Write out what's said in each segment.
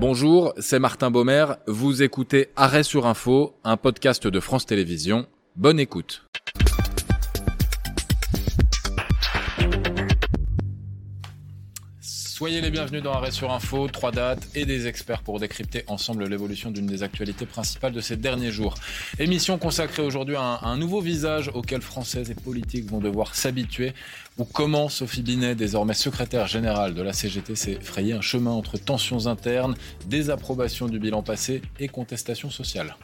Bonjour, c'est Martin Baumer. Vous écoutez Arrêt sur Info, un podcast de France Télévisions. Bonne écoute. Soyez les bienvenus dans Arrêt sur Info, trois dates et des experts pour décrypter ensemble l'évolution d'une des actualités principales de ces derniers jours. Émission consacrée aujourd'hui à, un nouveau visage auquel Françaises et politiques vont devoir s'habituer, ou comment Sophie Binet, désormais secrétaire générale de la CGT, s'est frayé un chemin entre tensions internes, désapprobation du bilan passé et contestation sociale.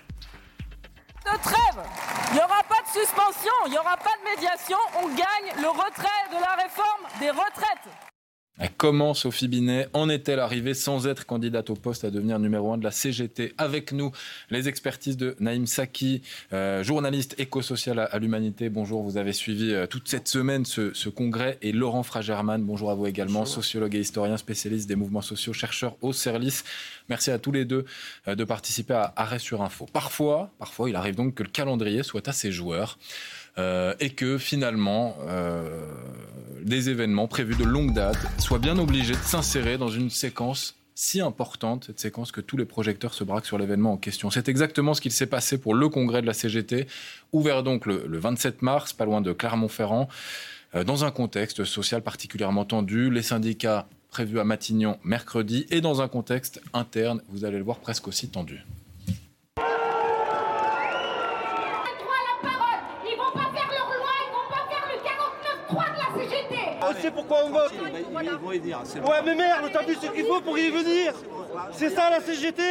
De trêve Il n'y aura pas de suspension, il n'y aura pas de médiation, on gagne le retrait de la réforme des retraites Comment Sophie Binet en est-elle arrivée sans être candidate au poste à devenir numéro un de la CGT Avec nous, les expertises de Naïm Saki, euh, journaliste éco-social à, l'Humanité. Bonjour, vous avez suivi euh, toute cette semaine ce, congrès. Et Laurent Fragerman, bonjour à vous également, sociologue et historien spécialiste des mouvements sociaux, chercheur au Cerlis. Merci à tous les deux euh, de participer à Arrêt sur Info. Parfois, parfois, il arrive donc que le calendrier soit assez joueur. Euh, et que finalement, euh, des événements prévus de longue date soient bien obligés de s'insérer dans une séquence si importante, cette séquence que tous les projecteurs se braquent sur l'événement en question. C'est exactement ce qu'il s'est passé pour le congrès de la CGT, ouvert donc le, 27 mars, pas loin de Clermont-Ferrand, euh, dans un contexte social particulièrement tendu, les syndicats prévus à Matignon mercredi, et dans un contexte interne, vous allez le voir, presque aussi tendu. Pourquoi on vote. Ouais, mais merde, t'as vu ce qu'il faut pour y venir. C'est ça la CGT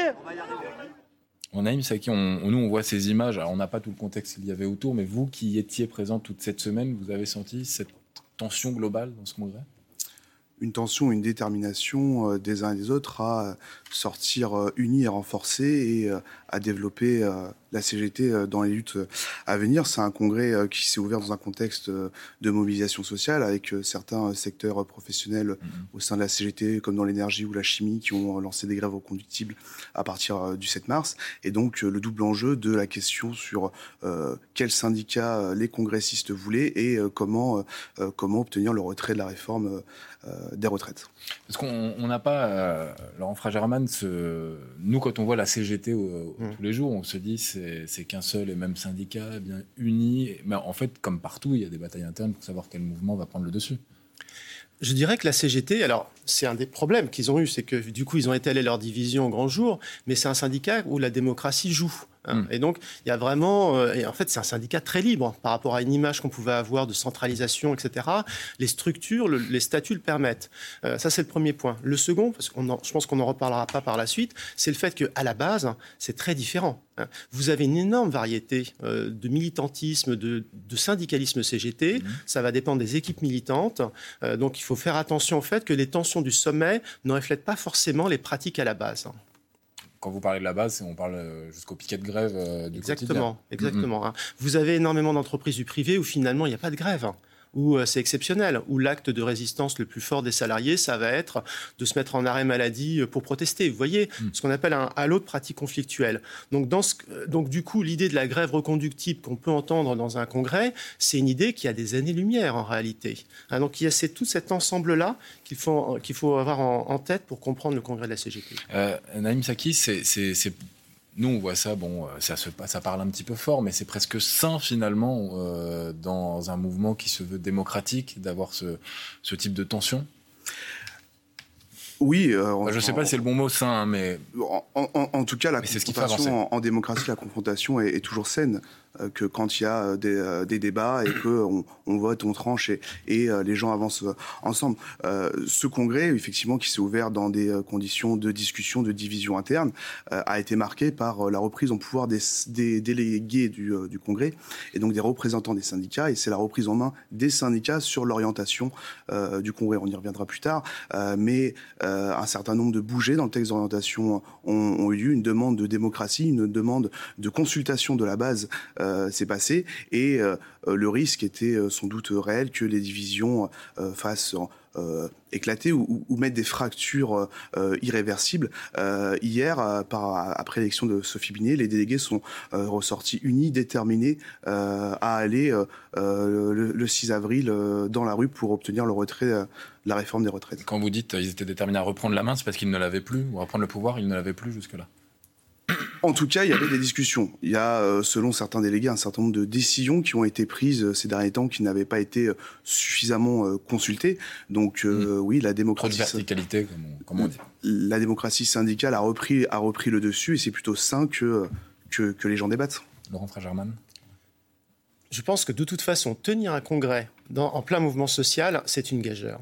on a c'est on, nous on voit ces images, alors on n'a pas tout le contexte qu'il y avait autour, mais vous qui étiez présent toute cette semaine, vous avez senti cette tension globale dans ce congrès? Une tension, une détermination euh, des uns et des autres à sortir euh, unis et renforcés et euh, à développer la CGT euh, dans les luttes euh, à venir. C'est un congrès euh, qui s'est ouvert dans un contexte de mobilisation sociale avec certains secteurs professionnels mm-hmm. au sein de la CGT, comme dans l'énergie ou la chimie, qui ont lancé des grèves reconductibles à partir du 7 mars. Et donc le double enjeu de la question sur quel syndicat les congressistes voulaient et comment, comment obtenir le retrait de la réforme des retraites. Parce qu'on n'a pas, Laurent Fragerman, nous quand on voit la CGT mm. tous les jours, on se dit c'est c'est qu'un seul et même syndicat bien uni. Mais en fait, comme partout, il y a des batailles internes pour savoir quel mouvement va prendre le dessus. Je dirais que la CGT, alors c'est un des problèmes qu'ils ont eu, c'est que du coup ils ont étalé leur division au grand jour, mais c'est un syndicat où la démocratie joue. Hein. Hmm. Et donc, il y a vraiment, euh, et en fait, c'est un syndicat très libre par rapport à une image qu'on pouvait avoir de centralisation, etc. Les structures, les statuts le permettent. Euh, ça, c'est le premier point. Le second, parce que je pense qu'on n'en reparlera pas par la suite, c'est le fait qu'à la base, c'est très différent. Hein. Vous avez une énorme variété euh, de militantisme, de, syndicalisme CGT. Hmm. Ça va dépendre des équipes militantes. donc, il faut faire attention au fait que les tensions du sommet ne reflètent pas forcément les pratiques à la base quand vous parlez de la base, on parle euh, jusqu'au piquet de grève euh, du exactement, Exactement. Hein. Vous avez énormément d'entreprises du privé où finalement il n'y a pas de grève. Où euh, c'est exceptionnel, où l'acte de résistance le plus fort des salariés, ça va être de se mettre en arrêt maladie euh, pour protester. Vous voyez, hmm. ce qu'on appelle un halo de pratique conflictuelle. Donc, dans ce, euh, donc du coup, l'idée de la grève reconductible qu'on peut entendre dans un congrès, c'est une idée qui a des années-lumière en réalité. Hein, donc il y a tout cet ensemble-là qu'il faut, qu'il faut avoir en, tête pour comprendre le congrès de la CGT. Euh, Naïm Saki, c'est nous, on voit ça, bon, euh, ça, se, ça parle un petit peu fort, mais c'est presque sain finalement euh, dans un mouvement qui se veut démocratique d'avoir ce, ce type de tension. Oui. Euh, je ne sais pas si c'est le bon mot sain, hein, mais. En, tout cas, la confrontation en, démocratie, la confrontation est toujours saine. Euh, que quand il y a euh, euh, des, débats et qu'on on vote, on tranche et, les gens avancent ensemble. ce congrès, effectivement, qui s'est ouvert dans des conditions de discussion, de division interne, a été marqué par la reprise en pouvoir des, délégués du, congrès et donc des représentants des syndicats. Et c'est la reprise en main des syndicats sur l'orientation du congrès. On y reviendra plus tard. mais un certain nombre de bougés dans le texte d'orientation ont, eu lieu, une demande de démocratie, une demande de consultation de la base s'est passé et euh, le risque était euh, sans doute réel que les divisions fassent éclater ou, mettre des fractures irréversibles. hier, après l'élection de Sophie Binet, les délégués sont ressortis unis, déterminés à aller le, 6 avril dans la rue pour obtenir le retrait de la réforme des retraites. Quand vous dites qu'ils étaient déterminés à reprendre la main, c'est parce qu'ils ne l'avaient plus, ou à reprendre le pouvoir, ils ne l'avaient plus jusque-là en tout cas, il y avait des discussions. Il y a, euh, selon certains délégués, un certain nombre de décisions qui ont été prises euh, ces derniers temps qui n'avaient pas été euh, suffisamment consultées. Donc, mmh. oui, la démocratie. Trop de verticalité, comme on, dit. La démocratie syndicale a repris, a repris le dessus et c'est plutôt sain que, que, les gens débattent. Laurent Fragerman je pense que de toute façon, tenir un congrès en plein mouvement social, c'est une gageure.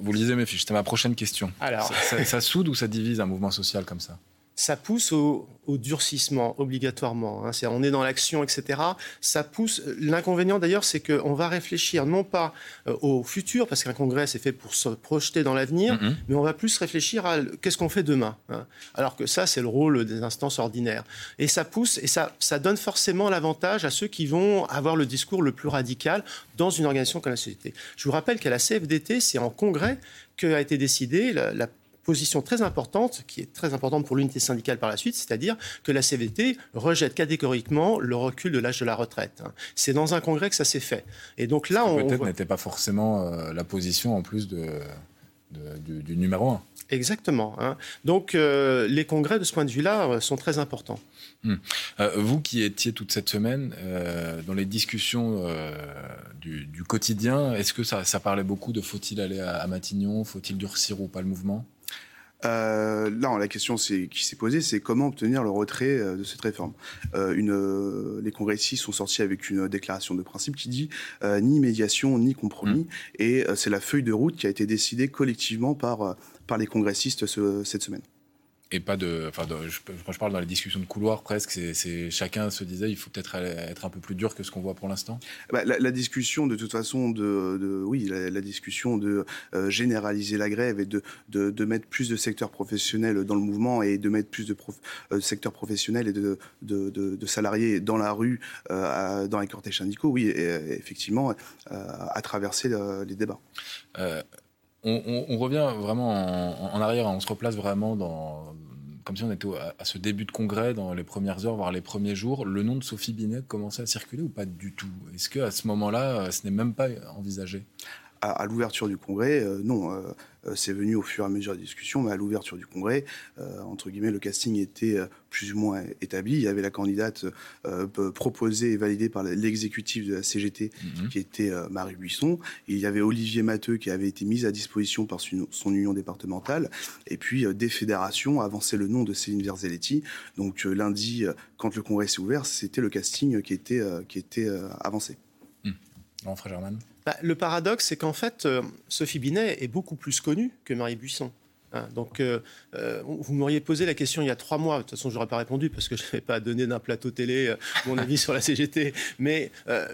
Vous lisez mes fiches, c'était ma prochaine question. Alors... ça soude ou ça divise un mouvement social comme ça? Ça pousse au, durcissement obligatoirement. Hein. on est dans l'action, etc. Ça pousse. L'inconvénient d'ailleurs, c'est qu'on va réfléchir non pas euh, au futur, parce qu'un congrès c'est fait pour se projeter dans l'avenir, mm-hmm. mais on va plus réfléchir à qu'est-ce qu'on fait demain. Hein. Alors que ça, c'est le rôle des instances ordinaires. Et ça pousse et ça, ça donne forcément l'avantage à ceux qui vont avoir le discours le plus radical dans une organisation comme la société. Je vous rappelle qu'à la CFDT, c'est en congrès qu'a été décidée la, la position très importante, qui est très importante pour l'unité syndicale par la suite, c'est-à-dire que la CVT rejette catégoriquement le recul de l'âge de la retraite. C'est dans un congrès que ça s'est fait. Et donc là, on peut-être n'était pas forcément euh, la position en plus de, du, numéro un. Exactement. Hein. Donc euh, les congrès de ce point de vue-là euh, sont très importants. Hmm. vous qui étiez toute cette semaine dans les discussions du, quotidien, est-ce que ça, parlait beaucoup de faut-il aller à Matignon, faut-il durcir ou pas le mouvement? Euh, là, la question qui s'est posée, c'est comment obtenir le retrait euh, de cette réforme. Euh, une, les congressistes sont sortis avec une déclaration de principe qui dit ni médiation ni compromis, mmh. et c'est la feuille de route qui a été décidée collectivement par, par les congressistes cette semaine et pas de. Enfin, je, quand je parle dans les discussions de couloir, presque, c'est chacun se disait il faut peut-être être un peu plus dur que ce qu'on voit pour l'instant. Bah, la, discussion, de toute façon, de, oui, la, discussion de euh, généraliser la grève et de, de, mettre plus de secteurs professionnels dans le mouvement et de mettre plus de euh, secteurs professionnels et de, de, salariés dans la rue, euh, dans les cortèges syndicaux, oui, effectivement, à traverser les débats on, revient vraiment en, arrière, on se replace vraiment dans, comme si on était à, ce début de congrès, dans les premières heures, voire les premiers jours. Le nom de Sophie Binet commençait à circuler ou pas du tout? Est-ce qu'à ce moment-là, ce n'est même pas envisagé? À, l'ouverture du congrès, euh, non. Euh, euh, c'est venu au fur et à mesure des discussions, mais à l'ouverture du congrès, entre guillemets, le casting était plus ou moins établi. Il y avait la candidate proposée et validée par l'exécutif de la CGT, mhm. qui était Marie Buisson. il y avait Olivier Matteux, qui avait été mis à disposition par son, union départementale. Et puis, des fédérations avançaient le nom de Céline Verzelletti. Donc, lundi, quand le congrès s'est ouvert, c'était le casting qui était, qui était avancé. Bah, le paradoxe, c'est qu'en fait, euh, Sophie Binet est beaucoup plus connue que Marie Buisson. Hein. donc, euh, euh, vous m'auriez posé la question il y a trois mois. De toute façon, je n'aurais pas répondu parce que je n'avais pas donné d'un plateau télé mon avis sur la CGT. Mais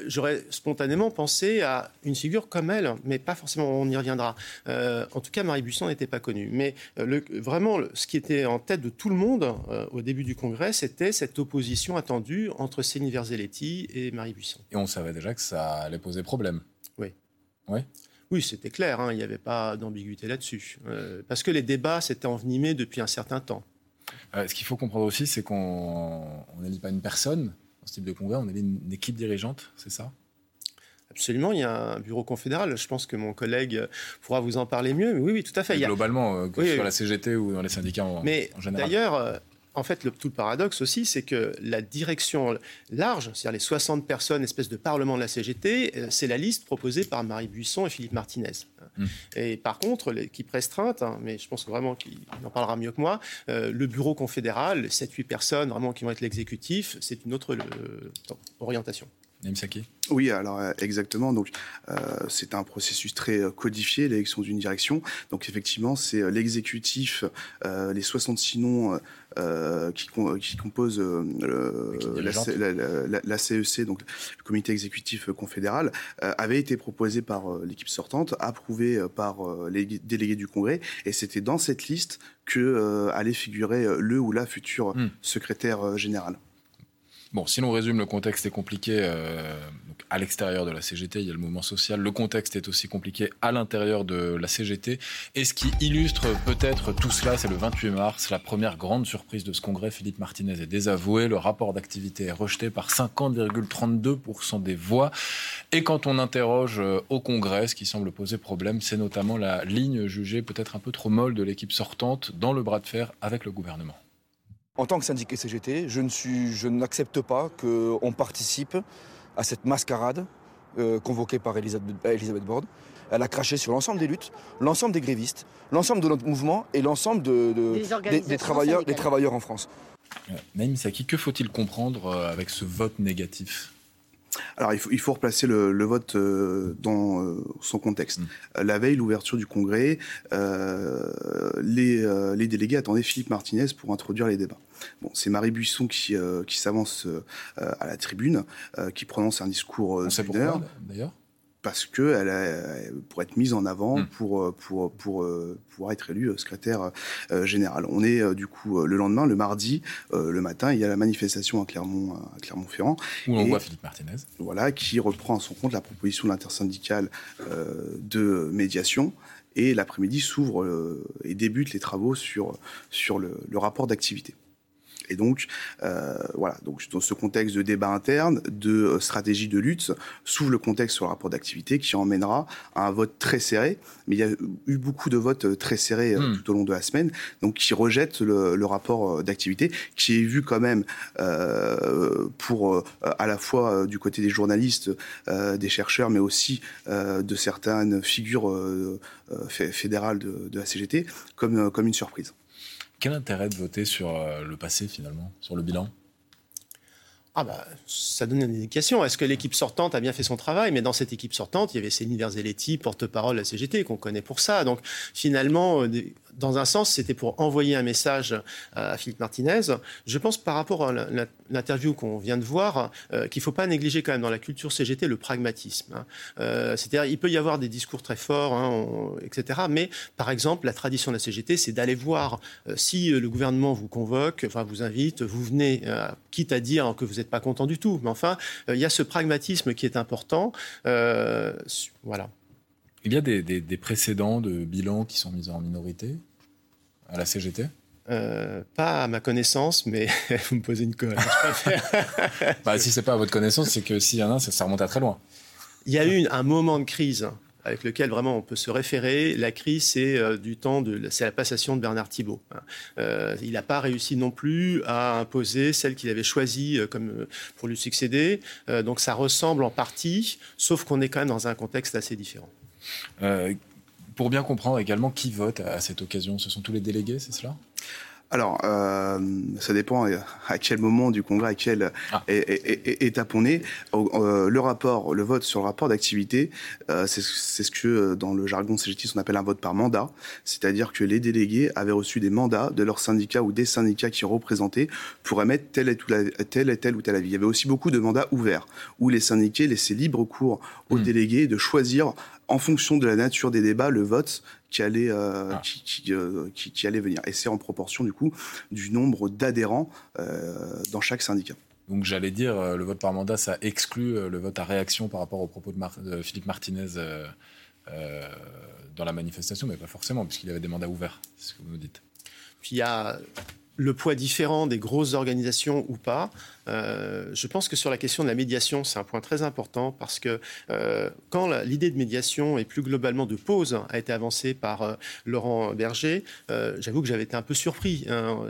j'aurais spontanément pensé à une figure comme elle, mais pas forcément, on y reviendra. en tout cas, Marie Buisson n'était pas connue. Mais le, vraiment, ce qui était en tête de tout le monde au début du congrès, c'était cette opposition attendue entre Céline Verzelletti et Marie Buisson. Et on savait déjà que ça allait poser problème. Oui. Oui, c'était clair, hein, il n'y avait pas d'ambiguïté là-dessus. Euh, parce que les débats s'étaient envenimés depuis un certain temps. Euh, ce qu'il faut comprendre aussi, c'est qu'on n'élit pas une personne dans ce type de congrès, on élit une, équipe dirigeante, c'est ça? Absolument, il y a un bureau confédéral. Je pense que mon collègue pourra vous en parler mieux. oui, oui, tout à fait. globalement, euh, que ce soit la CGT ou dans les syndicats en, Mais en général. D'ailleurs, en fait, le, tout le paradoxe aussi, c'est que la direction large, c'est-à-dire les 60 personnes, espèce de parlement de la CGT, euh, c'est la liste proposée par Marie Buisson et Philippe Martinez. Mmh. Et par contre, l'équipe restreinte, hein, mais je pense vraiment qu'il en parlera mieux que moi, euh, le bureau confédéral, 7-8 personnes vraiment qui vont être l'exécutif, c'est une autre euh, orientation. Oui, alors euh, exactement. Donc, euh, c'est un processus très euh, codifié, l'élection d'une direction. Donc, effectivement, c'est l'exécutif, les 66 noms qui, qui, composent la, CEC, e donc le comité exécutif confédéral, avaient été proposés par l'équipe sortante, approuvés par les délégués du Congrès, et c'était dans cette liste que allait figurer le ou la future hmm. secrétaire générale. Bon, si l'on résume, le contexte est compliqué euh, à l'extérieur de la CGT, il y a le mouvement social. Le contexte est aussi compliqué à l'intérieur de la CGT. Et ce qui illustre peut-être tout cela, c'est le 28 mars, la première grande surprise de ce congrès. Philippe Martinez est désavoué. Le rapport d'activité est rejeté par 50,32% des voix. Et quand on interroge euh, au congrès, ce qui semble poser problème, c'est notamment la ligne jugée peut-être un peu trop molle de l'équipe sortante dans le bras de fer avec le gouvernement. En tant que syndicat CGT, je, n'accepte pas qu'on participe à cette mascarade euh, convoquée par Elisabeth, Borne. Elle a craché sur l'ensemble des luttes, l'ensemble des grévistes, l'ensemble de notre mouvement et l'ensemble des, travailleurs, des travailleurs en France. Euh, Naïm Saki, que faut-il comprendre euh, avec ce vote négatif? Alors, il faut, il faut replacer le, le vote euh, dans euh, son contexte. Mm. La veille, l'ouverture du Congrès, euh, les, euh, les, délégués attendaient Philippe Martinez pour introduire les débats. Bon, c'est Marie Buisson qui, qui s'avance à la tribune, qui prononce un discours d'ailleurs parce que elle pour être mise en avant, hmm. pour, pour, pour, pouvoir être élue secrétaire générale. On est du coup le lendemain, le mardi, le matin, il y a la manifestation à Clermont, à Clermont-Ferrand. Où on voit Philippe Martinez. Voilà, qui reprend à son compte la proposition de l'intersyndicale de médiation. Et l'après-midi s'ouvre et débute les travaux sur, sur le, le rapport d'activité. Et donc, euh, voilà, donc dans ce contexte de débat interne, de euh, stratégie de lutte, s'ouvre le contexte sur le rapport d'activité qui emmènera à un vote très serré. Mais il y a eu beaucoup de votes euh, très serrés hmm. tout au long de la semaine, donc qui rejettent le, le rapport d'activité, qui est vu quand même euh, pour à la fois du côté des journalistes, euh, des chercheurs, mais aussi de certaines figures fédérales de, de, la CGT, comme, comme une surprise. Quel intérêt de voter sur euh, le passé finalement, sur le bilan? Ah bah, ça donne une indication. Est-ce que l'équipe sortante a bien fait son travail? Mais dans cette équipe sortante, il y avait Céline Verzelletti, porte-parole de la CGT, qu'on connaît pour ça. Donc finalement, euh, dans un sens, c'était pour envoyer un message à Philippe Martinez. Je pense par rapport à l'interview qu'on vient de voir, euh, qu'il ne faut pas négliger quand même dans la culture CGT le pragmatisme. Hein. Euh, c'est-à-dire, il peut y avoir des discours très forts, hein, etc. Mais par exemple, la tradition de la CGT, c'est d'aller voir euh, si le gouvernement vous convoque, enfin vous invite, vous venez, quitte à dire que vous n'êtes pas content du tout. Mais enfin, il y a ce pragmatisme qui est important. voilà. Il y a des, précédents de bilan qui sont mis en minorité à la CGT euh, pas à ma connaissance, mais vous me posez une colle. bah, si c'est pas à votre connaissance, c'est que s'il y en a, ça, ça, remonte à très loin. Il y a eu un moment de crise avec lequel vraiment on peut se référer. La crise, c'est euh, du temps de, c'est la passation de Bernard Thibault. Hein. Euh, il n'a pas réussi non plus à imposer celle qu'il avait choisie comme pour lui succéder. donc ça ressemble en partie, sauf qu'on est quand même dans un contexte assez différent. Euh, pour bien comprendre également qui vote à cette occasion, ce sont tous les délégués, c'est cela? Alors, euh, ça dépend à quel moment du congrès, à quelle ah. étape on est. Euh, le rapport, le vote sur le rapport d'activité, euh, c'est ce que dans le jargon CGT on appelle un vote par mandat, c'est-à-dire que les délégués avaient reçu des mandats de leurs syndicats ou des syndicats qui représentaient pour émettre tel et, tel et tel ou tel avis. Il y avait aussi beaucoup de mandats ouverts où les syndiqués laissaient libre cours aux hmm. délégués de choisir en fonction de la nature des débats, le vote qui allait, euh, ah. euh, qui, qui, allait venir. Et c'est en proportion, du coup, du nombre d'adhérents euh, dans chaque syndicat. Donc j'allais dire, le vote par mandat, ça exclut le vote à réaction par rapport aux propos de, Philippe Martinez dans la manifestation, mais pas forcément, puisqu'il avait des mandats ouverts, c'est ce que vous nous dites. Puis il y a le poids différent des grosses organisations ou pas. Euh, je pense que sur la question de la médiation, c'est un point très important parce que euh, quand l'idée de médiation et plus globalement de pause a été avancée par euh, Laurent Berger, j'avoue que j'avais été un peu surpris. Hein,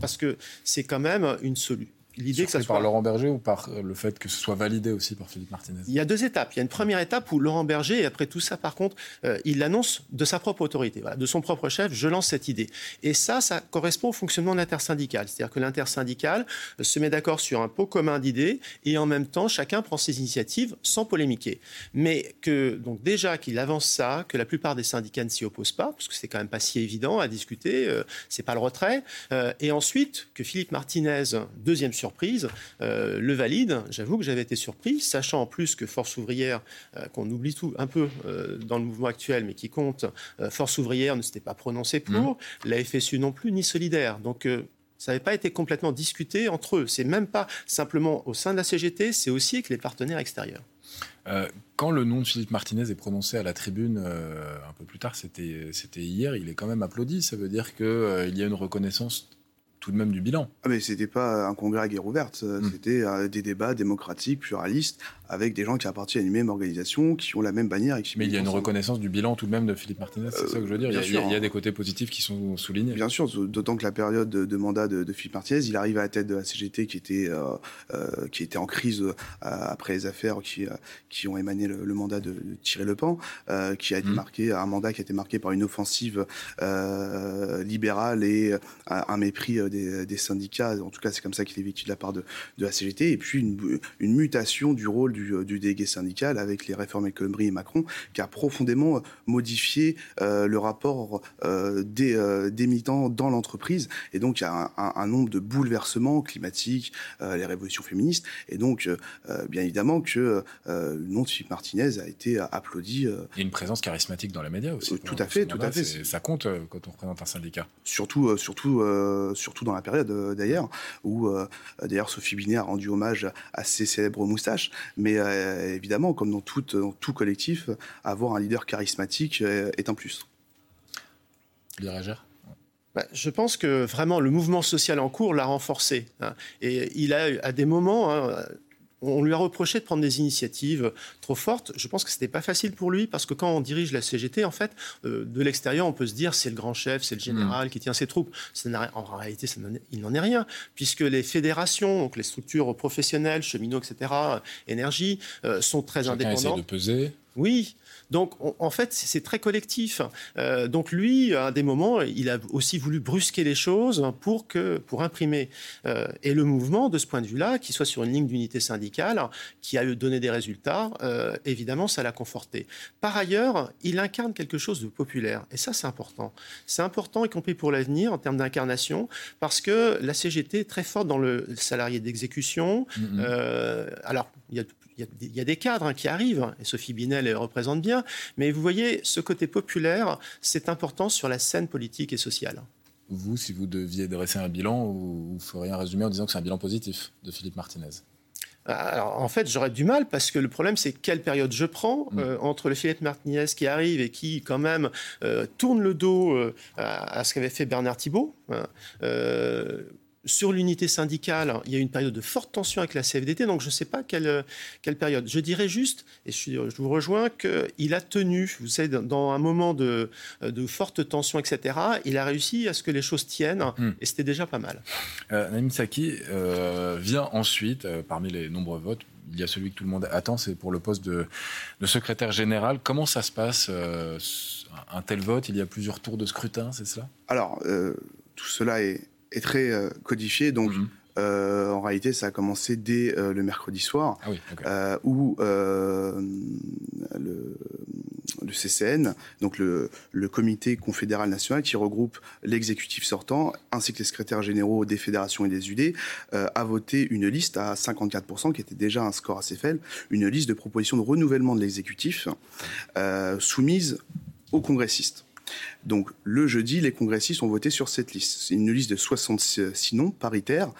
parce que c'est quand même une solution l'idée que ça soit par Laurent Berger ou par le fait que ce soit validé aussi par Philippe Martinez? Il y a deux étapes. Il y a une première étape où Laurent Berger, et après tout ça, par contre, euh, il l'annonce de sa propre autorité, de son propre chef. Je lance cette idée. Et ça, ça correspond au fonctionnement de l'intersyndical. C'est-à-dire que l'intersyndical euh, se met d'accord sur un pot commun d'idées et en même temps, chacun prend ses initiatives sans polémiquer. Mais que donc déjà qu'il avance ça, que la plupart des syndicats ne s'y opposent pas, parce que c'est quand même pas si évident à discuter, euh, c'est pas le retrait. et ensuite que Philippe Martinez, deuxième sur surprise, euh, le valide. J'avoue que j'avais été surpris, sachant en plus que Force ouvrière, euh, qu'on oublie tout un peu euh, dans le mouvement actuel, mais qui compte, Force ouvrière ne s'était pas prononcée pour, mmh. la FSU non plus, ni solidaire. Donc Ça n'avait pas été complètement discuté entre eux. C'est même pas simplement au sein de la CGT, c'est aussi avec les partenaires extérieurs. Euh, quand le nom de Philippe Martinez est prononcé à la tribune euh, un peu plus tard, c'était hier, il est quand même applaudi. Ça veut dire qu'il euh, y a une reconnaissance tout de même du bilan. Ah mais c'était pas un congrès à guerre ouverte, hmm. c'était des débats démocratiques, pluralistes, avec des gens qui appartiennent à une même organisation, qui ont la même bannière. Et qui Mais il y a une reconnaissance du bilan tout de même de Philippe Martinez, c'est ça que je veux dire. Il y, a, il y, a, des côtés positifs qui sont soulignés. Bien sûr, d'autant que la période de, mandat de, Philippe Martinez, il arrive à la tête de la CGT qui était, euh, euh, qui était en crise euh, après les affaires qui, qui ont émané le, mandat de, Thierry Le Pen, qui a été mmh. marqué, un mandat qui a été marqué par une offensive libérale et un, mépris des, syndicats. En tout cas, c'est comme ça qu'il est vécu de la part de, la CGT. Et puis une, une mutation du rôle euh, du, délégué syndical avec les réformes Khomri et Macron, qui a profondément euh, modifié euh, le rapport des, des, militants dans l'entreprise. Et donc, il y a un, nombre de bouleversements climatiques, les révolutions féministes. Et donc, bien évidemment, que le nom de Philippe Martinez a été applaudi. Il y a une présence charismatique dans les médias aussi. tout à fait, tout à fait. Ça compte quand on représente un syndicat. Surtout, surtout, surtout dans la période d'ailleurs, où d'ailleurs Sophie Binet a rendu hommage à ses célèbres moustaches. Mais mais euh, évidemment, comme dans tout, tout, collectif, avoir un leader charismatique euh, est un plus. Bah, je pense que vraiment le mouvement social en cours l'a renforcé. Hein. Et il a, à des moments, hein, on lui a reproché de prendre des initiatives trop fortes. Je pense que ce n'était pas facile pour lui parce que quand on dirige la CGT, en fait, euh, de l'extérieur, on peut se dire c'est le grand chef, c'est le général mm. qui tient ses troupes. en réalité, il n'en est rien puisque les fédérations, donc les structures professionnelles, cheminots, etc., énergie, euh, sont très Chacun indépendantes. de peser. Oui, donc, en fait, c'est très collectif. Euh, donc, lui, à des moments, il a aussi voulu brusquer les choses pour, que, pour imprimer. Euh, et le mouvement, de ce point de vue-là, qui soit sur une ligne d'unité syndicale, qui a donné des résultats, euh, évidemment, ça l'a conforté. Par ailleurs, il incarne quelque chose de populaire. Et ça, c'est important. C'est important, y compris pour l'avenir, en termes d'incarnation, parce que la CGT est très forte dans le salarié d'exécution. Mm-hmm. alors, il y a il y, a des cadres hein, qui arrivent, hein, et Sophie Binet les représente bien, mais vous voyez, ce côté populaire, c'est important sur la scène politique et sociale. Vous, si vous deviez dresser un bilan, vous, feriez un résumé en disant que c'est un bilan positif de Philippe Martinez? Alors, en fait, j'aurais du mal parce que le problème, c'est quelle période je prends mm. euh, entre le Philippe Martinez qui arrive et qui, quand même, euh, tourne le dos euh, à, ce qu'avait fait Bernard Thibault. Sur l'unité syndicale, il y a une période de forte tension avec la CFDT, donc je ne sais pas quelle, quelle période. Je dirais juste, et je, vous rejoins, qu'il a tenu, vous savez, dans un moment de, de, forte tension, etc., il a réussi à ce que les choses tiennent, hmm. et c'était déjà pas mal. Euh, Saki euh, vient ensuite, euh, parmi les nombreux votes, il y a celui que tout le monde attend, c'est pour le poste de, de, secrétaire général. Comment ça se passe, euh, un tel vote? Il y a plusieurs tours de scrutin, c'est cela? Alors, tout cela est est très euh, codifié. Donc, mhm. euh, en réalité, ça a commencé dès euh, le mercredi soir, ah où le, le, CCN, donc le, le, Comité confédéral national, qui regroupe l'exécutif sortant, ainsi que les secrétaires généraux des fédérations et des UD, a voté une liste à 54%, qui était déjà un score assez faible, une liste de propositions de renouvellement de l'exécutif, soumise aux congressistes. Donc le jeudi, les congressistes ont voté sur cette liste. C'est une liste de 66 noms paritaires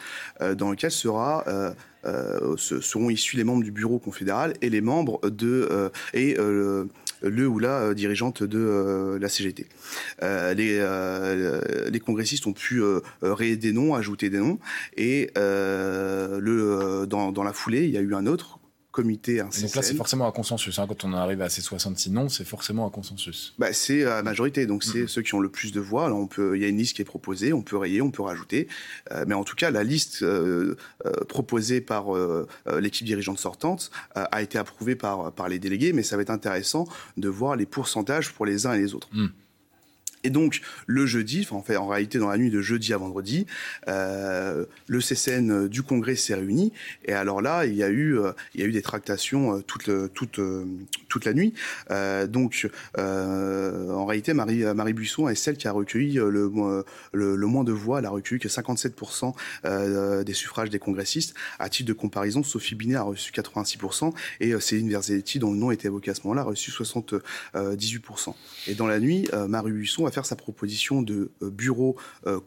euh, dans lequel sera euh, euh, seront issus les membres du bureau confédéral et les membres de et le ou la dirigeante de la CGT. les, congressistes ont pu rayer des noms, ajouter des noms, et dans, la foulée, il y a eu un autre comité Donc là, c'est forcément un consensus. Hein. Quand on arrive à ces 66 noms, c'est forcément un consensus. Bah, c'est la majorité. Donc, c'est ceux qui ont le plus de voix. Là, on peut, il y a une liste qui est proposée. On peut rayer, on peut rajouter. Euh, mais en tout cas, la liste euh, euh, proposée par l'équipe dirigeante sortante a été approuvée par, par les délégués. Mais ça va être intéressant de voir les pourcentages pour les uns et les autres. Hmm. Et donc, le jeudi, en fait, en réalité, dans la nuit de jeudi à vendredi, euh, le CCN du Congrès s'est réuni. Et alors là, il y a eu, euh, il y a eu des tractations euh, toute, toute, toute la nuit. donc, en réalité, Marie, Marie Buisson est celle qui a recueilli le, le, moins de voix. Elle a recueilli que 57% des suffrages des congressistes. À titre de comparaison, Sophie Binet a reçu 86% et Céline Verzelletti, dont le nom était évoqué à ce moment-là, a reçu 78%. Et dans la nuit, Marie Buisson va faire sa proposition de bureau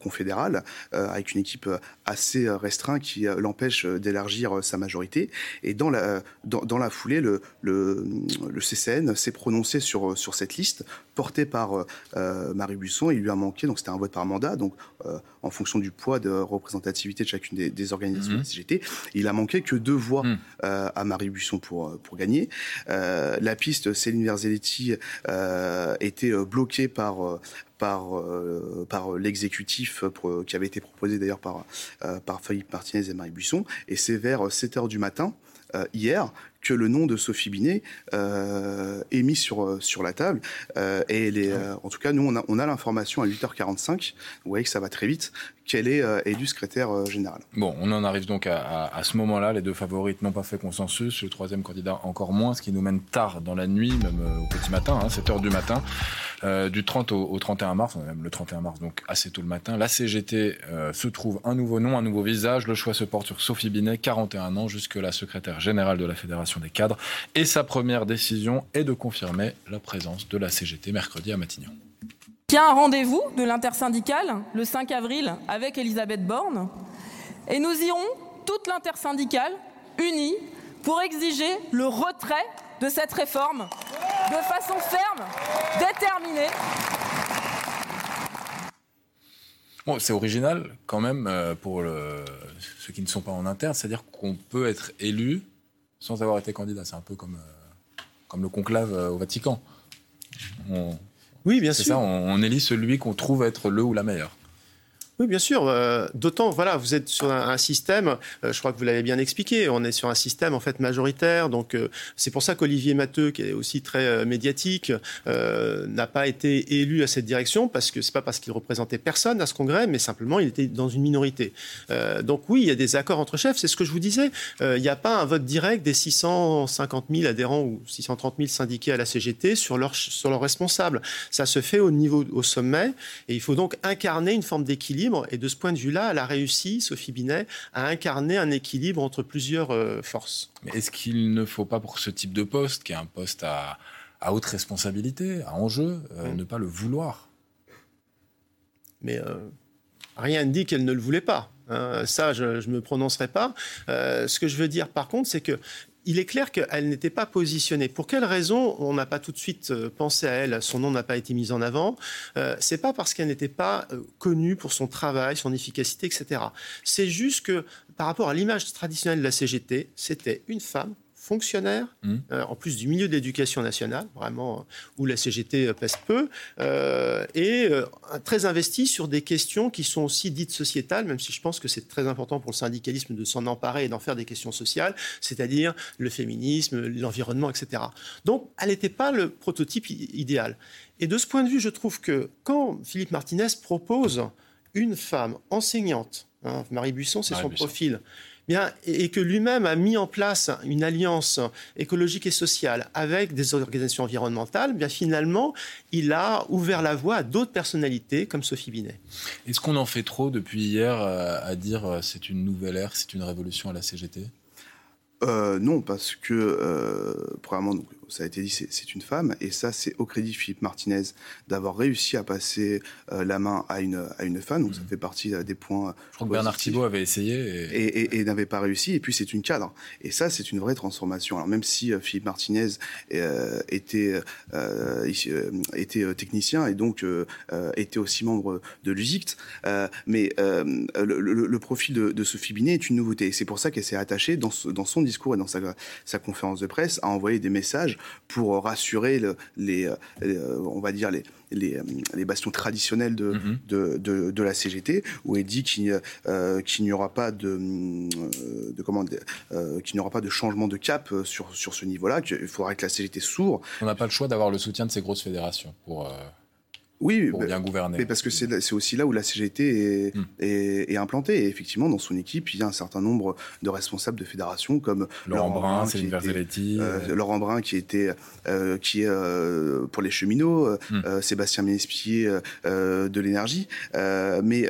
confédéral avec une équipe assez restreinte qui l'empêche d'élargir sa majorité. Et dans la, dans, la foulée, le, le, le CCN s'est prononcé sur, sur cette liste portée par Marie Buisson. Il lui a manqué, donc c'était un vote par mandat, donc en fonction du poids de représentativité de chacune des, organisations de la CGT. Il a manqué que deux voix mmh. à Marie Buisson pour, pour gagner. la piste Céline Verzelletti était bloquée par par, euh, par l'exécutif qui avait été proposé d'ailleurs par, euh, par Philippe Martinez et Marie Buisson. Et c'est vers 7 heures du matin, euh, hier, que le nom de Sophie Binet est mis sur, sur la table. et les, en tout cas, nous, on a, on a l'information à 8h45. Vous voyez que ça va très vite qu'elle est élue secrétaire général. Bon, on en arrive donc à, ce moment-là. Les deux favorites n'ont pas fait consensus. Le troisième candidat encore moins, ce qui nous mène tard dans la nuit, même au petit matin, hein, 7 heures du matin. Euh, du 30 au, 31 mars, même le 31 mars, donc assez tôt le matin, la CGT euh, se trouve un nouveau nom, un nouveau visage. Le choix se porte sur Sophie Binet, 41 ans, jusque la secrétaire générale de la Fédération des cadres. Et sa première décision est de confirmer la présence de la CGT mercredi à Matignon. Y a un rendez-vous de l'intersyndicale le 5 avril avec Elisabeth Borne. Et nous irons, toute l'intersyndicale, unie, pour exiger le retrait de cette réforme de façon ferme, déterminée. C'est original quand même euh, pour ceux qui ne sont pas en interne, c'est-à-dire qu'on peut être élu sans avoir été candidat. C'est un peu comme, euh, comme le conclave euh, au Vatican. Oui, bien sûr. Ça, on élit celui qu'on trouve être le ou la meilleure. Oui, bien sûr. Euh, d'autant, voilà, vous êtes sur un, système, euh, je crois que vous l'avez bien expliqué, on est sur un système en fait majoritaire. Donc, euh, c'est pour ça qu'Olivier Matteux, qui est aussi très médiatique, n'a pas été élu à cette direction, parce que c'est pas parce qu'il représentait personne à ce congrès, mais simplement il était dans une minorité. donc, oui, il y a des accords entre chefs, c'est ce que je vous disais. il n'y a pas un vote direct des 650 000 adhérents ou 630 000 syndiqués à la CGT sur leurs sur responsables. Ça se fait au niveau, au sommet, et il faut donc incarner une forme d'équilibre et de ce point de vue-là, elle a réussi, Sophie Binet, à incarner un équilibre entre plusieurs euh, forces. Mais est-ce qu'il ne faut pas, pour ce type de poste, qui est un poste à, haute responsabilité, à enjeu, euh, mmh. ne pas le vouloir? Mais euh, rien ne dit qu'elle ne le voulait pas. Hein. ça, je ne me prononcerai pas. ce que je veux dire, par contre, c'est que il est clair qu'elle n'était pas positionnée. Pour quelle raison on n'a pas tout de suite euh, pensé à elle? Son nom n'a pas été mis en avant. Euh, c'est pas parce qu'elle n'était pas euh, connue pour son travail, son efficacité, etc. C'est juste que par rapport à l'image traditionnelle de la CGT, c'était une femme fonctionnaire, mmh. euh, en plus du milieu de l'éducation nationale, vraiment euh, où la CGT euh, pèse peu, et très investi sur des questions qui sont aussi dites sociétales, même si je pense que c'est très important pour le syndicalisme de s'en emparer et d'en faire des questions sociales, c'est-à-dire le féminisme, l'environnement, etc. Donc, elle n'était pas le prototype idéal. Et de ce point de vue, je trouve que quand Philippe Martinez propose une femme enseignante, hein, Marie Buisson, c'est son profil, bien, et que lui-même a mis en place une alliance écologique et sociale avec des organisations environnementales, bien finalement, il a ouvert la voie à d'autres personnalités comme Sophie Binet. Est-ce qu'on en fait trop depuis hier euh, à dire euh, c'est une nouvelle ère, c'est une révolution à la CGT euh, non, parce que, euh, premièrement, ça a été dit, c'est une femme, et ça, c'est au crédit Philippe Martinez d'avoir réussi à passer euh, la main à une, à une femme, donc ça mmh. fait partie des points. Je crois que Bernard Thibault avait essayé. Et, et, n'avait pas réussi, et puis c'est une cadre. Et ça, c'est une vraie transformation. Alors, même si Philippe Martinez était, était technicien et donc était aussi membre de l'USICT, mais le, profil de, Sophie Binet est une nouveauté, et c'est pour ça qu'elle s'est attachée dans, dans son discours et dans sa, conférence de presse, a envoyé des messages pour rassurer les, on va dire les, les, bastions traditionnels de, mhm. de, de, la CGT, où elle dit qu'il euh, n'y aura pas de, euh, de comment, euh, qu'il n'y aura pas de changement de cap sur, sur ce niveau-là, qu'il faudra que la CGT s'ouvre. On n'a pas le choix d'avoir le soutien de ces grosses fédérations pour oui, pour bien gouverner. Mais parce que c'est aussi là où la CGT hmm. est, est, implantée. Et effectivement, dans son équipe, il y a un certain nombre de responsables de fédérations comme Laurent, Brun, Céline Verzelletti, euh, Laurent Brun qui était euh, qui est euh, pour les cheminots, hmm. Sébastien Ménespier de l'énergie, mais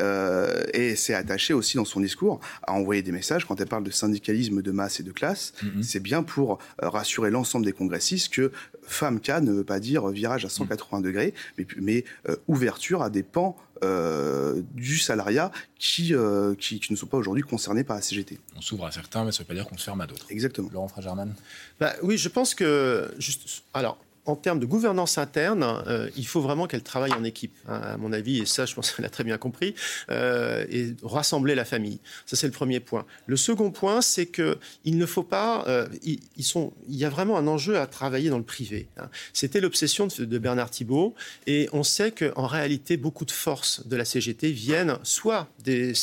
et s'est attaché aussi dans son discours à envoyer des messages quand elle parle de syndicalisme de masse et de classe. Hmm. C'est bien pour rassurer l'ensemble des congressistes que femme K ne veut pas dire virage à 180 degrés, mais, mais ouverture à des pans du salariat qui, qui, ne sont pas aujourd'hui concernés par la CGT. On s'ouvre à certains, mais ça ne veut pas dire qu'on se ferme à d'autres. Exactement. Laurent Fragerman bah, Oui, je pense que... Juste, alors, en termes de gouvernance interne, euh, il faut vraiment qu'elle travaille en équipe, hein, à mon avis, et ça, je pense qu'elle a très bien compris, euh, et rassembler la famille. Ça, c'est le premier point. Le second point, c'est que il ne faut pas, euh, il y a vraiment un enjeu à travailler dans le privé. Hein. C'était l'obsession de, Bernard Thibault, et on sait qu'en réalité, beaucoup de forces de la CGT viennent soit des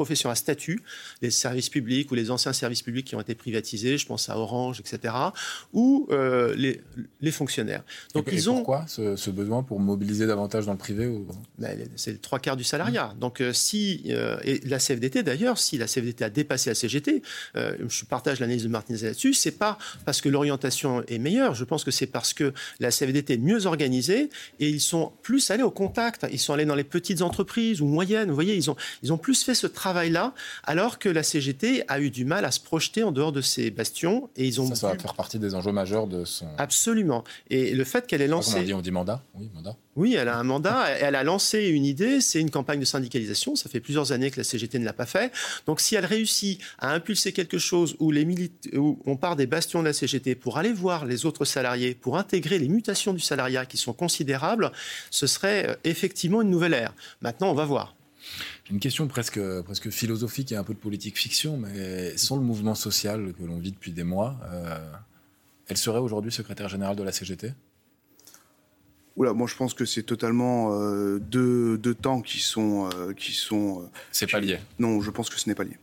professions à statut, les services publics ou les anciens services publics qui ont été privatisés, je pense à Orange, etc., ou euh, les, les, fonctionnaires. Donc et, ils ont pourquoi ce, besoin pour mobiliser davantage dans le privé ou... Ben, c'est le trois quarts du salariat. Donc euh, si euh, et la CFDT d'ailleurs, si la CFDT a dépassé la CGT, je partage l'analyse de Martinez là-dessus, c'est pas parce que l'orientation est meilleure. Je pense que c'est parce que la CFDT est mieux organisée et ils sont plus allés au contact. Ils sont allés dans les petites entreprises ou moyennes. Vous voyez, ils ont ils ont plus fait ce travail travail-là, alors que la CGT a eu du mal à se projeter en dehors de ces bastions. Et ils ont ça, ça va faire partie des enjeux majeurs de son. Absolument. Et le fait qu'elle ait lancé. on dit, on dit mandat Oui, mandat. Oui, elle a un mandat. Elle a lancé une idée. C'est une campagne de syndicalisation. Ça fait plusieurs années que la CGT ne l'a pas fait. Donc, si elle réussit à impulser quelque chose où, les où on part des bastions de la CGT pour aller voir les autres salariés, pour intégrer les mutations du salariat qui sont considérables, ce serait euh, effectivement une nouvelle ère. Maintenant, on va voir une question presque, presque philosophique et un peu de politique fiction, mais sans le mouvement social que l'on vit depuis des mois, euh, elle serait aujourd'hui secrétaire générale de la CGT Oula, moi je pense que c'est totalement euh, deux, temps qui sont... Euh, qui sont c'est pas lié. Non, je pense que ce n'est pas lié.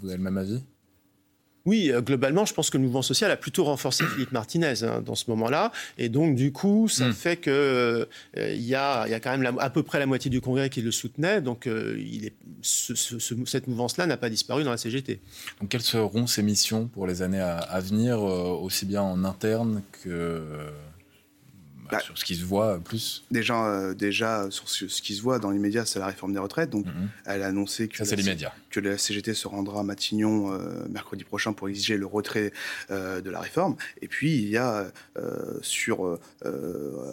Vous avez le même avis? Oui, euh, globalement, je pense que le mouvement social a plutôt renforcé Philippe Martinez hein, dans ce moment-là. Et donc, du coup, ça hmm. fait qu'il euh, y, a, y, a, quand même à peu près la moitié du Congrès qui le soutenait. Donc, euh, il est, cette mouvance-là n'a pas disparu dans la CGT. Donc, quelles seront ses missions pour les années à, à venir, aussi bien en interne que bah, sur ce qui se voit plus Déjà, euh, déjà sur ce, qui se voit dans l'immédiat, c'est la réforme des retraites. Donc, mhm. elle a annoncé que, la, que la CGT se rendra à Matignon euh, mercredi prochain pour exiger le retrait euh, de la réforme. Et puis, il y a sur,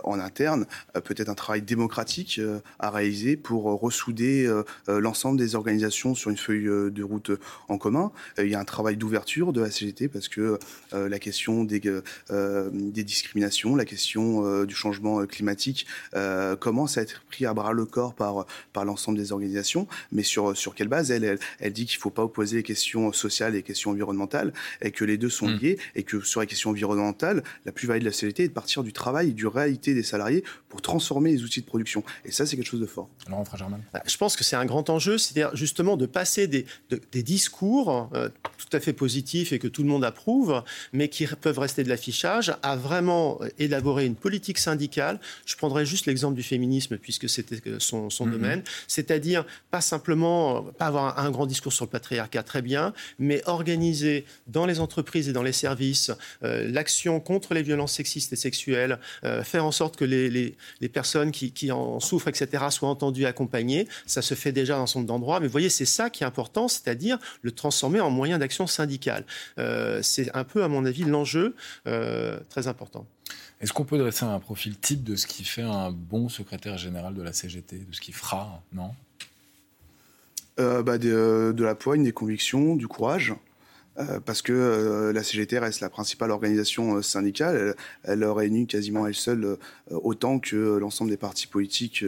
en interne peut-être un travail démocratique à réaliser pour ressouder l'ensemble des organisations sur une feuille de route en commun. il y a un travail d'ouverture de la CGT parce que la question des, des discriminations, la question du changement euh, climatique euh, commence à être pris à bras le corps par, par l'ensemble des organisations. Mais sur, sur quelle base elle, elle, dit qu'il ne faut pas opposer les questions sociales et les questions environnementales et que les deux sont mm. liés et que sur les questions environnementales, la plus-value de la CGT est de partir du travail et du réalité des salariés pour transformer les outils de production. Et ça, c'est quelque chose de fort. Laurent Germain. Bah, je pense que c'est un grand enjeu, c'est-à-dire justement de passer des, des discours euh, tout à fait positifs et que tout le monde approuve, mais qui peuvent rester de l'affichage, à vraiment élaborer une politique syndicale. Je prendrai juste l'exemple du féminisme, puisque c'était son, son mhm. domaine. C'est-à-dire, pas simplement, pas avoir un, grand discours sur le patriarcat, très bien, mais organiser dans les entreprises et dans les services euh, l'action contre les violences sexistes et sexuelles, euh, faire en sorte que les, les, les personnes qui, qui, en souffrent, etc., soient entendues, accompagnées. Ça se fait déjà dans nombre d'endroits, mais vous voyez, c'est ça qui est important, c'est-à-dire le transformer en moyen d'action syndicale. Euh, c'est un peu, à mon avis, l'enjeu très important. Est-ce qu'on peut dresser un profil type de ce qui fait un bon secrétaire général de la CGT, de ce qui fera, non? Euh, bah, de, de, la poigne, des convictions, du courage. Euh, parce que euh, la CGT reste la principale organisation syndicale. Elle, elle, réunit quasiment elle seule autant que l'ensemble des partis politiques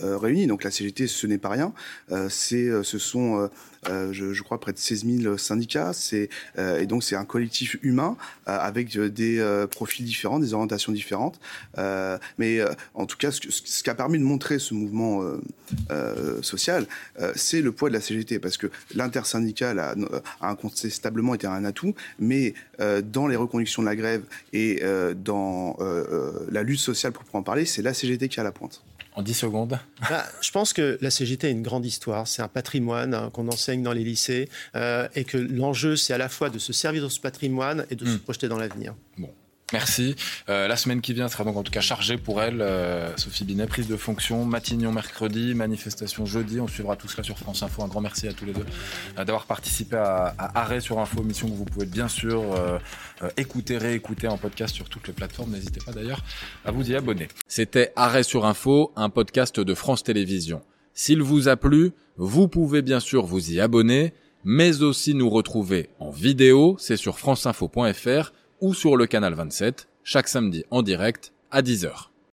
réunis. Donc la CGT, ce n'est pas rien. c'est, ce sont euh, je, crois, près de 16 000 syndicats. Euh, et donc, c'est un collectif humain euh, avec des profils différents, des orientations différentes. mais en tout cas, ce, ce, qui a permis de montrer ce mouvement social, c'est le poids de la CGT, parce que l'intersyndical a, a, incontestablement été un atout, mais dans les reconductions de la grève et dans la lutte sociale proprement parler, c'est la CGT qui a la pointe. En 10 secondes bah, Je pense que la CGT a une grande histoire. C'est un patrimoine hein, qu'on enseigne dans les lycées. Euh, et que l'enjeu, c'est à la fois de se servir de ce patrimoine et de se hmm. projeter dans l'avenir. Bon. Merci. Euh, la semaine qui vient sera donc en tout cas chargée pour elle. Euh, Sophie Binet, prise de fonction, Matignon mercredi, manifestation jeudi. On suivra tout cela sur France Info. Un grand merci à tous les deux euh, d'avoir participé à, à, Arrêt sur Info, émission que vous pouvez bien sûr écouter, réécouter en podcast sur toutes les plateformes. N'hésitez pas d'ailleurs à vous y abonner. C'était Arrêt sur Info, un podcast de France Télévisions. S'il vous a plu, vous pouvez bien sûr vous y abonner, mais aussi nous retrouver en vidéo. C'est sur franceinfo.fr ou sur le canal 27, chaque samedi en direct à 10h.